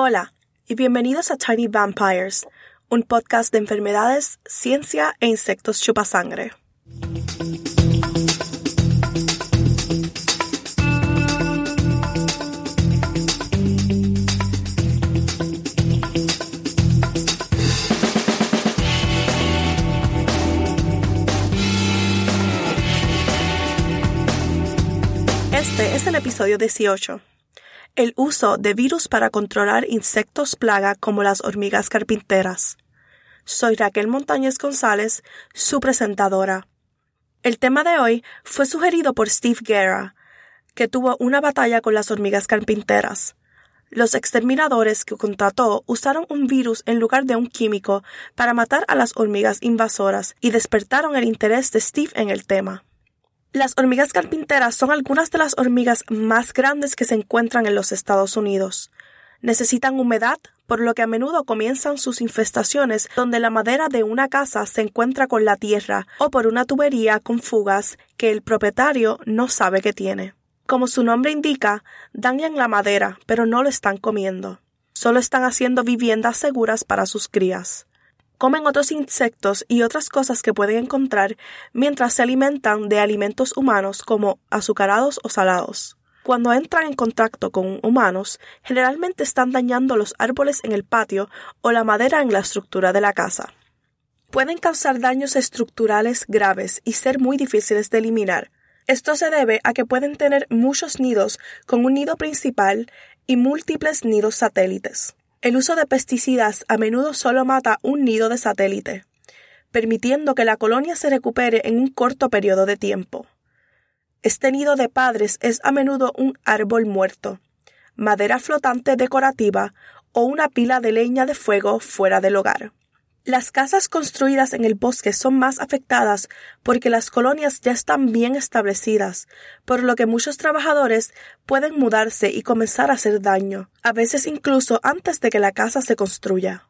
Hola y bienvenidos a Tiny Vampires, un podcast de enfermedades, ciencia e insectos chupasangre. Este es el episodio 18. El uso de virus para controlar insectos plaga como las hormigas carpinteras. Soy Raquel Montañez González, su presentadora. El tema de hoy fue sugerido por Steve Guerra, que tuvo una batalla con las hormigas carpinteras. Los exterminadores que contrató usaron un virus en lugar de un químico para matar a las hormigas invasoras y despertaron el interés de Steve en el tema. Las hormigas carpinteras son algunas de las hormigas más grandes que se encuentran en los Estados Unidos. Necesitan humedad, por lo que a menudo comienzan sus infestaciones donde la madera de una casa se encuentra con la tierra o por una tubería con fugas que el propietario no sabe que tiene. Como su nombre indica, dañan la madera, pero no lo están comiendo. Solo están haciendo viviendas seguras para sus crías comen otros insectos y otras cosas que pueden encontrar mientras se alimentan de alimentos humanos como azucarados o salados. Cuando entran en contacto con humanos, generalmente están dañando los árboles en el patio o la madera en la estructura de la casa. Pueden causar daños estructurales graves y ser muy difíciles de eliminar. Esto se debe a que pueden tener muchos nidos con un nido principal y múltiples nidos satélites. El uso de pesticidas a menudo solo mata un nido de satélite, permitiendo que la colonia se recupere en un corto periodo de tiempo. Este nido de padres es a menudo un árbol muerto, madera flotante decorativa o una pila de leña de fuego fuera del hogar. Las casas construidas en el bosque son más afectadas porque las colonias ya están bien establecidas, por lo que muchos trabajadores pueden mudarse y comenzar a hacer daño, a veces incluso antes de que la casa se construya.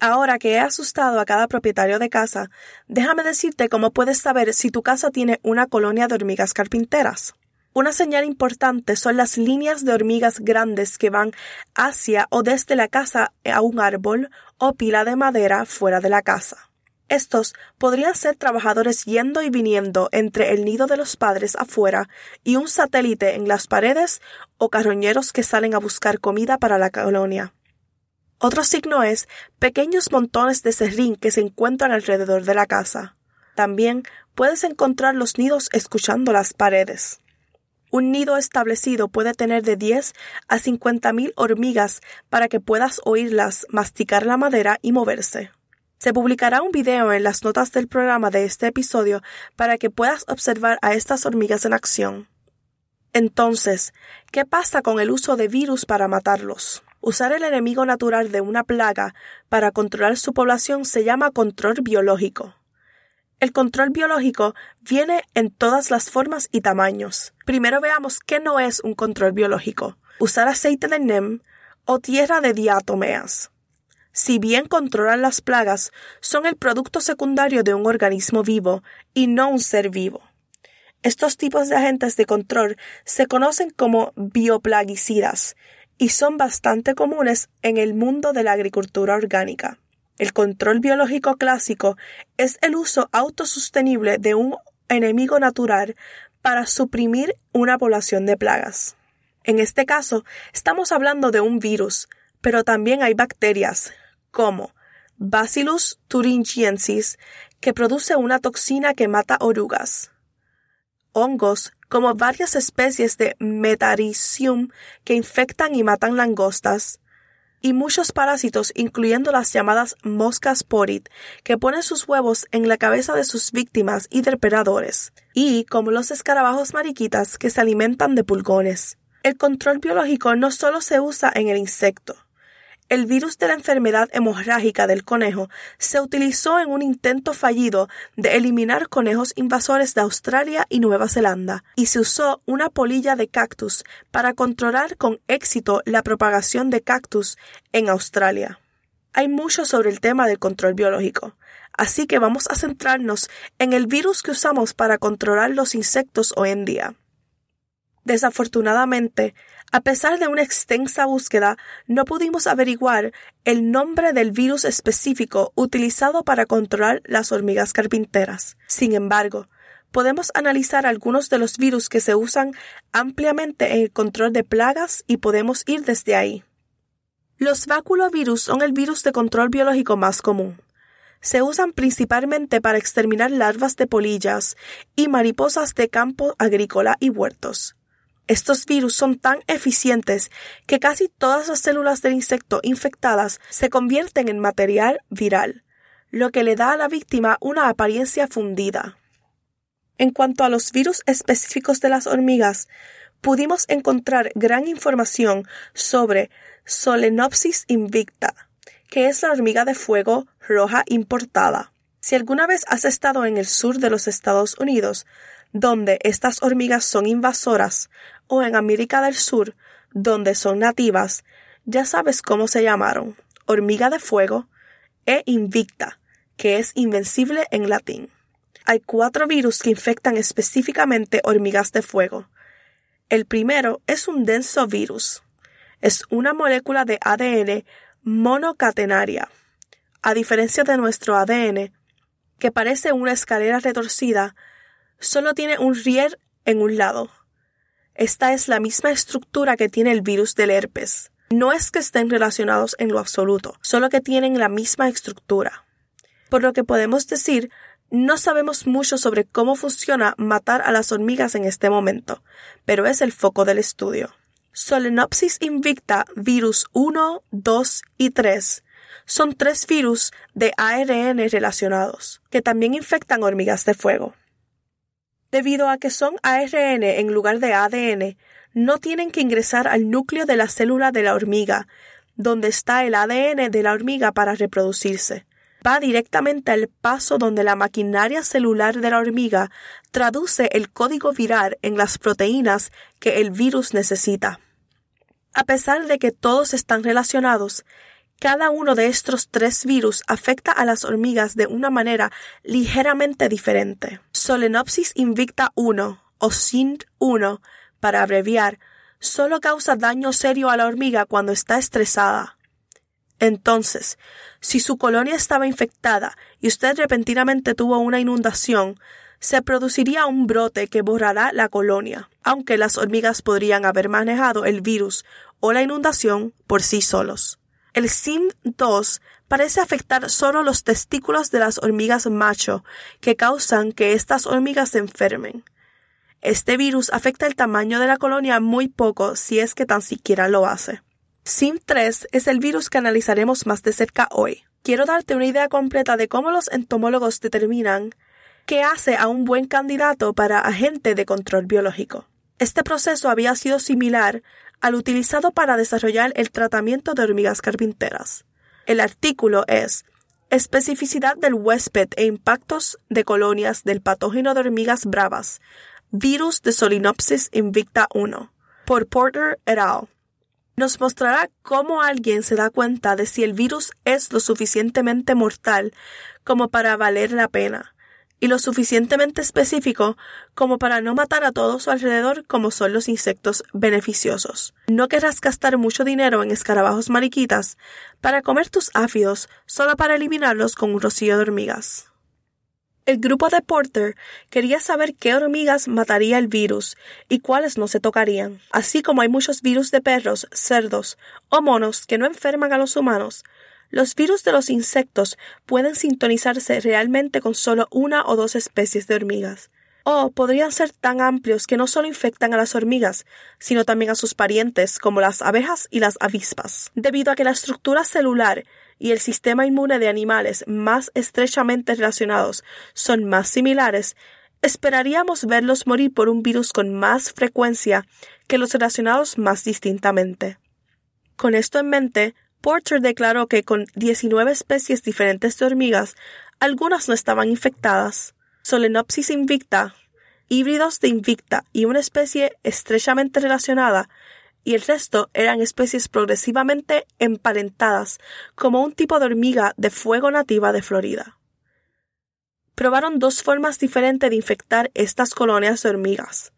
Ahora que he asustado a cada propietario de casa, déjame decirte cómo puedes saber si tu casa tiene una colonia de hormigas carpinteras. Una señal importante son las líneas de hormigas grandes que van hacia o desde la casa a un árbol o pila de madera fuera de la casa. Estos podrían ser trabajadores yendo y viniendo entre el nido de los padres afuera y un satélite en las paredes o carroñeros que salen a buscar comida para la colonia. Otro signo es pequeños montones de serrín que se encuentran alrededor de la casa. También puedes encontrar los nidos escuchando las paredes. Un nido establecido puede tener de 10 a 50 mil hormigas para que puedas oírlas masticar la madera y moverse. Se publicará un video en las notas del programa de este episodio para que puedas observar a estas hormigas en acción. Entonces, ¿qué pasa con el uso de virus para matarlos? Usar el enemigo natural de una plaga para controlar su población se llama control biológico. El control biológico viene en todas las formas y tamaños. Primero veamos qué no es un control biológico. Usar aceite de NEM o tierra de diatomeas. Si bien controlan las plagas, son el producto secundario de un organismo vivo y no un ser vivo. Estos tipos de agentes de control se conocen como bioplaguicidas y son bastante comunes en el mundo de la agricultura orgánica. El control biológico clásico es el uso autosostenible de un enemigo natural para suprimir una población de plagas. En este caso, estamos hablando de un virus, pero también hay bacterias, como Bacillus thuringiensis, que produce una toxina que mata orugas, hongos, como varias especies de Metarhizium que infectan y matan langostas, y muchos parásitos, incluyendo las llamadas moscas porit, que ponen sus huevos en la cabeza de sus víctimas y depredadores, y como los escarabajos mariquitas que se alimentan de pulgones. El control biológico no solo se usa en el insecto, el virus de la enfermedad hemorrágica del conejo se utilizó en un intento fallido de eliminar conejos invasores de Australia y Nueva Zelanda, y se usó una polilla de cactus para controlar con éxito la propagación de cactus en Australia. Hay mucho sobre el tema del control biológico, así que vamos a centrarnos en el virus que usamos para controlar los insectos hoy en día. Desafortunadamente, a pesar de una extensa búsqueda, no pudimos averiguar el nombre del virus específico utilizado para controlar las hormigas carpinteras. Sin embargo, podemos analizar algunos de los virus que se usan ampliamente en el control de plagas y podemos ir desde ahí. Los baculovirus son el virus de control biológico más común. Se usan principalmente para exterminar larvas de polillas y mariposas de campo agrícola y huertos. Estos virus son tan eficientes que casi todas las células del insecto infectadas se convierten en material viral, lo que le da a la víctima una apariencia fundida. En cuanto a los virus específicos de las hormigas, pudimos encontrar gran información sobre Solenopsis invicta, que es la hormiga de fuego roja importada. Si alguna vez has estado en el sur de los Estados Unidos, donde estas hormigas son invasoras, o en América del Sur, donde son nativas, ya sabes cómo se llamaron, hormiga de fuego e invicta, que es invencible en latín. Hay cuatro virus que infectan específicamente hormigas de fuego. El primero es un denso virus. Es una molécula de ADN monocatenaria. A diferencia de nuestro ADN, que parece una escalera retorcida, solo tiene un rier en un lado. Esta es la misma estructura que tiene el virus del herpes. No es que estén relacionados en lo absoluto, solo que tienen la misma estructura. Por lo que podemos decir, no sabemos mucho sobre cómo funciona matar a las hormigas en este momento, pero es el foco del estudio. Solenopsis invicta virus 1, 2 y 3 son tres virus de ARN relacionados, que también infectan hormigas de fuego. Debido a que son ARN en lugar de ADN, no tienen que ingresar al núcleo de la célula de la hormiga, donde está el ADN de la hormiga para reproducirse. Va directamente al paso donde la maquinaria celular de la hormiga traduce el código viral en las proteínas que el virus necesita. A pesar de que todos están relacionados, cada uno de estos tres virus afecta a las hormigas de una manera ligeramente diferente. Solenopsis invicta 1 o SIND1 para abreviar solo causa daño serio a la hormiga cuando está estresada. Entonces, si su colonia estaba infectada y usted repentinamente tuvo una inundación, se produciría un brote que borrará la colonia, aunque las hormigas podrían haber manejado el virus o la inundación por sí solos. El SIM2 parece afectar solo los testículos de las hormigas macho, que causan que estas hormigas se enfermen. Este virus afecta el tamaño de la colonia muy poco si es que tan siquiera lo hace. SIM3 es el virus que analizaremos más de cerca hoy. Quiero darte una idea completa de cómo los entomólogos determinan qué hace a un buen candidato para agente de control biológico. Este proceso había sido similar al utilizado para desarrollar el tratamiento de hormigas carpinteras. El artículo es Especificidad del huésped e impactos de colonias del patógeno de hormigas bravas, virus de Solinopsis invicta 1, por Porter et al. Nos mostrará cómo alguien se da cuenta de si el virus es lo suficientemente mortal como para valer la pena, y lo suficientemente específico como para no matar a todo su alrededor como son los insectos beneficiosos. No querrás gastar mucho dinero en escarabajos mariquitas para comer tus áfidos solo para eliminarlos con un rocío de hormigas. El grupo de Porter quería saber qué hormigas mataría el virus y cuáles no se tocarían. Así como hay muchos virus de perros, cerdos o monos que no enferman a los humanos, los virus de los insectos pueden sintonizarse realmente con solo una o dos especies de hormigas. O podrían ser tan amplios que no solo infectan a las hormigas, sino también a sus parientes como las abejas y las avispas. Debido a que la estructura celular y el sistema inmune de animales más estrechamente relacionados son más similares, esperaríamos verlos morir por un virus con más frecuencia que los relacionados más distintamente. Con esto en mente, Porter declaró que con 19 especies diferentes de hormigas, algunas no estaban infectadas. Solenopsis invicta, híbridos de invicta y una especie estrechamente relacionada y el resto eran especies progresivamente emparentadas, como un tipo de hormiga de fuego nativa de Florida. Probaron dos formas diferentes de infectar estas colonias de hormigas.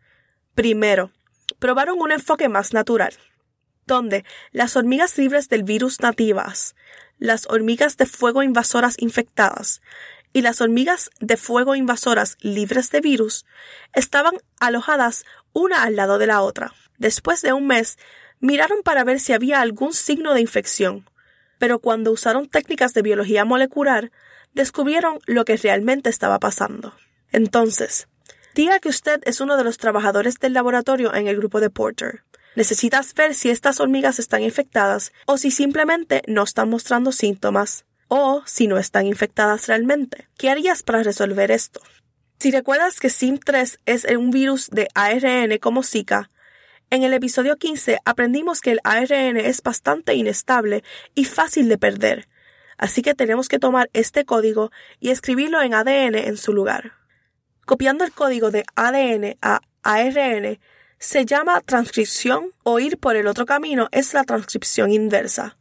Primero, probaron un enfoque más natural, donde las hormigas libres del virus nativas, las hormigas de fuego invasoras infectadas y las hormigas de fuego invasoras libres de virus estaban alojadas una al lado de la otra. Después de un mes, miraron para ver si había algún signo de infección, pero cuando usaron técnicas de biología molecular, descubrieron lo que realmente estaba pasando. Entonces, diga que usted es uno de los trabajadores del laboratorio en el grupo de Porter. Necesitas ver si estas hormigas están infectadas o si simplemente no están mostrando síntomas o si no están infectadas realmente. ¿Qué harías para resolver esto? Si recuerdas que SIM3 es un virus de ARN como Zika, en el episodio 15 aprendimos que el ARN es bastante inestable y fácil de perder, así que tenemos que tomar este código y escribirlo en ADN en su lugar. Copiando el código de ADN a ARN se llama transcripción o ir por el otro camino es la transcripción inversa.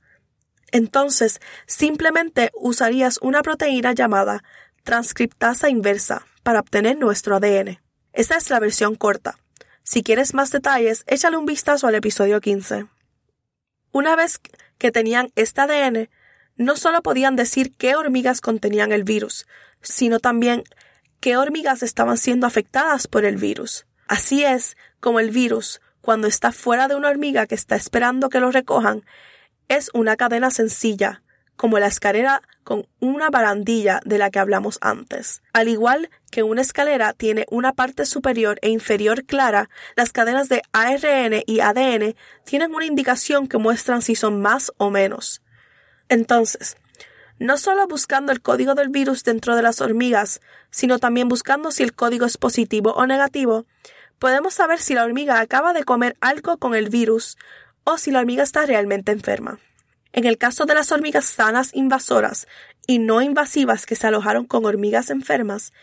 Entonces, simplemente usarías una proteína llamada transcriptasa inversa para obtener nuestro ADN. Esta es la versión corta. Si quieres más detalles, échale un vistazo al episodio 15. Una vez que tenían este ADN, no solo podían decir qué hormigas contenían el virus, sino también qué hormigas estaban siendo afectadas por el virus. Así es como el virus, cuando está fuera de una hormiga que está esperando que lo recojan, es una cadena sencilla, como la escalera con una barandilla de la que hablamos antes. Al igual que una escalera tiene una parte superior e inferior clara, las cadenas de ARN y ADN tienen una indicación que muestran si son más o menos. Entonces, no solo buscando el código del virus dentro de las hormigas, sino también buscando si el código es positivo o negativo, podemos saber si la hormiga acaba de comer algo con el virus o si la hormiga está realmente enferma. En el caso de las hormigas sanas invasoras y no invasivas que se alojaron con hormigas enfermas,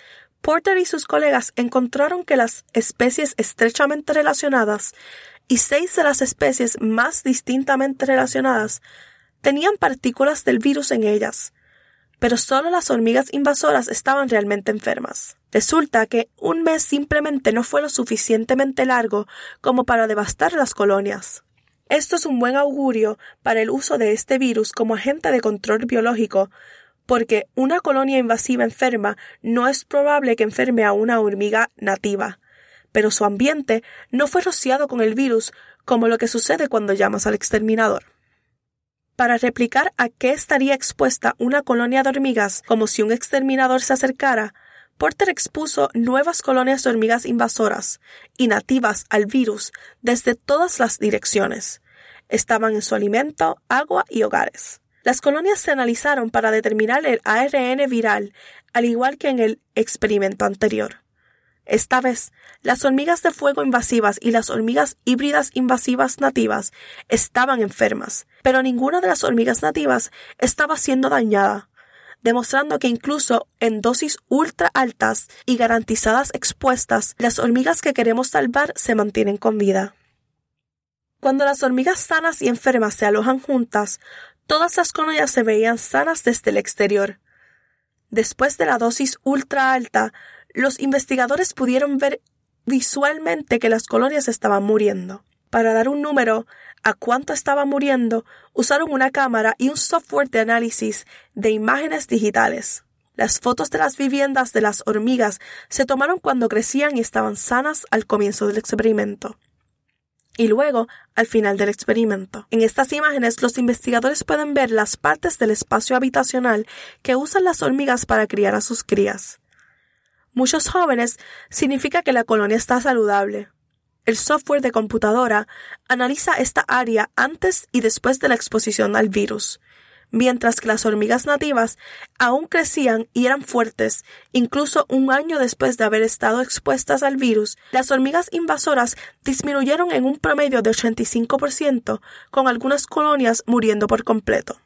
Porter y sus colegas encontraron que las especies estrechamente relacionadas y seis de las especies más distintamente relacionadas tenían partículas del virus en ellas, pero solo las hormigas invasoras estaban realmente enfermas. Resulta que un mes simplemente no fue lo suficientemente largo como para devastar las colonias. Esto es un buen augurio para el uso de este virus como agente de control biológico, porque una colonia invasiva enferma no es probable que enferme a una hormiga nativa, pero su ambiente no fue rociado con el virus como lo que sucede cuando llamas al exterminador. Para replicar a qué estaría expuesta una colonia de hormigas como si un exterminador se acercara, Porter expuso nuevas colonias de hormigas invasoras y nativas al virus desde todas las direcciones. Estaban en su alimento, agua y hogares. Las colonias se analizaron para determinar el ARN viral, al igual que en el experimento anterior. Esta vez, las hormigas de fuego invasivas y las hormigas híbridas invasivas nativas estaban enfermas, pero ninguna de las hormigas nativas estaba siendo dañada demostrando que incluso en dosis ultra altas y garantizadas expuestas, las hormigas que queremos salvar se mantienen con vida. Cuando las hormigas sanas y enfermas se alojan juntas, todas las colonias se veían sanas desde el exterior. Después de la dosis ultra alta, los investigadores pudieron ver visualmente que las colonias estaban muriendo. Para dar un número, a cuánto estaba muriendo, usaron una cámara y un software de análisis de imágenes digitales. Las fotos de las viviendas de las hormigas se tomaron cuando crecían y estaban sanas al comienzo del experimento. Y luego, al final del experimento. En estas imágenes, los investigadores pueden ver las partes del espacio habitacional que usan las hormigas para criar a sus crías. Muchos jóvenes significa que la colonia está saludable. El software de computadora analiza esta área antes y después de la exposición al virus mientras que las hormigas nativas aún crecían y eran fuertes, incluso un año después de haber estado expuestas al virus, las hormigas invasoras disminuyeron en un promedio de 85%, con algunas colonias muriendo por completo.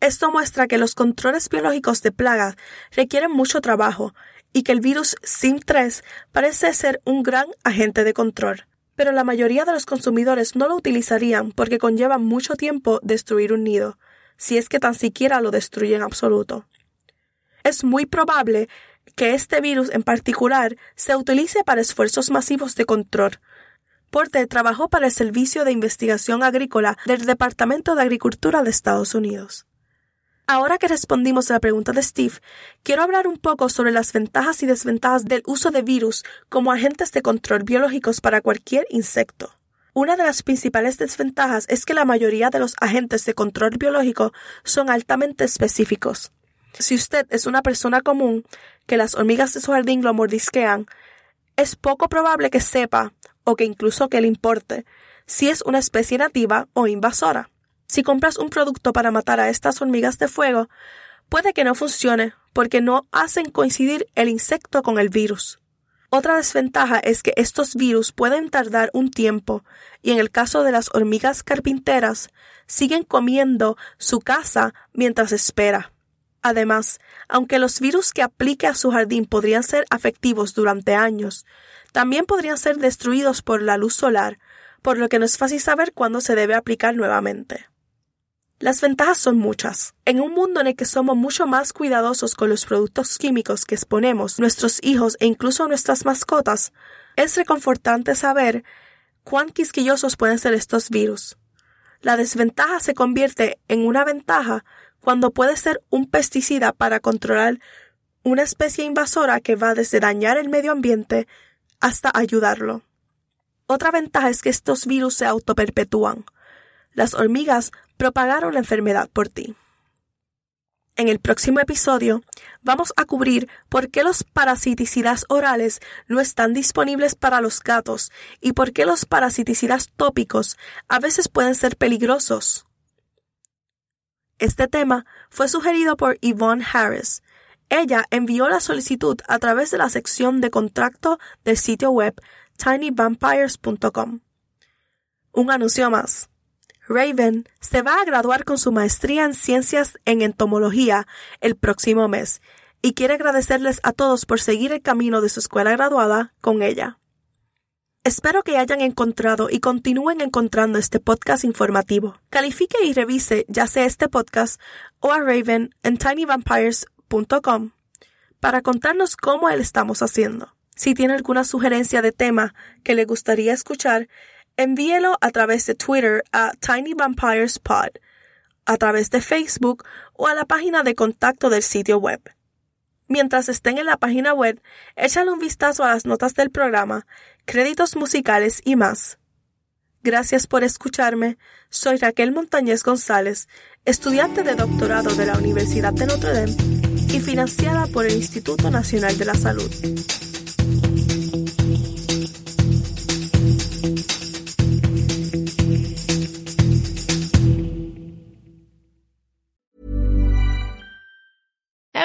Esto muestra que los controles biológicos de plagas requieren mucho trabajo y que el virus SIM3 parece ser un gran agente de control. Pero la mayoría de los consumidores no lo utilizarían porque conlleva mucho tiempo destruir un nido, si es que tan siquiera lo destruye en absoluto. Es muy probable que este virus en particular se utilice para esfuerzos masivos de control. Porte trabajó para el Servicio de Investigación Agrícola del Departamento de Agricultura de Estados Unidos. Ahora que respondimos a la pregunta de Steve, quiero hablar un poco sobre las ventajas y desventajas del uso de virus como agentes de control biológicos para cualquier insecto. Una de las principales desventajas es que la mayoría de los agentes de control biológico son altamente específicos. Si usted es una persona común que las hormigas de su jardín lo mordisquean, es poco probable que sepa, o que incluso que le importe, si es una especie nativa o invasora. Si compras un producto para matar a estas hormigas de fuego, puede que no funcione porque no hacen coincidir el insecto con el virus. Otra desventaja es que estos virus pueden tardar un tiempo y en el caso de las hormigas carpinteras siguen comiendo su casa mientras espera. Además, aunque los virus que aplique a su jardín podrían ser afectivos durante años, también podrían ser destruidos por la luz solar, por lo que no es fácil saber cuándo se debe aplicar nuevamente. Las ventajas son muchas. En un mundo en el que somos mucho más cuidadosos con los productos químicos que exponemos nuestros hijos e incluso nuestras mascotas, es reconfortante saber cuán quisquillosos pueden ser estos virus. La desventaja se convierte en una ventaja cuando puede ser un pesticida para controlar una especie invasora que va desde dañar el medio ambiente hasta ayudarlo. Otra ventaja es que estos virus se autoperpetúan. Las hormigas propagaron la enfermedad por ti. En el próximo episodio vamos a cubrir por qué los parasiticidas orales no están disponibles para los gatos y por qué los parasiticidas tópicos a veces pueden ser peligrosos. Este tema fue sugerido por Yvonne Harris. Ella envió la solicitud a través de la sección de contacto del sitio web tinyvampires.com. Un anuncio más. Raven se va a graduar con su maestría en ciencias en entomología el próximo mes y quiere agradecerles a todos por seguir el camino de su escuela graduada con ella. Espero que hayan encontrado y continúen encontrando este podcast informativo. Califique y revise ya sea este podcast o a Raven en tinyvampires.com para contarnos cómo él estamos haciendo. Si tiene alguna sugerencia de tema que le gustaría escuchar, envíelo a través de Twitter a Tiny Vampires Pod, a través de Facebook o a la página de contacto del sitio web. Mientras estén en la página web, échale un vistazo a las notas del programa, créditos musicales y más. Gracias por escucharme. Soy Raquel Montañez González, estudiante de doctorado de la Universidad de Notre Dame y financiada por el Instituto Nacional de la Salud.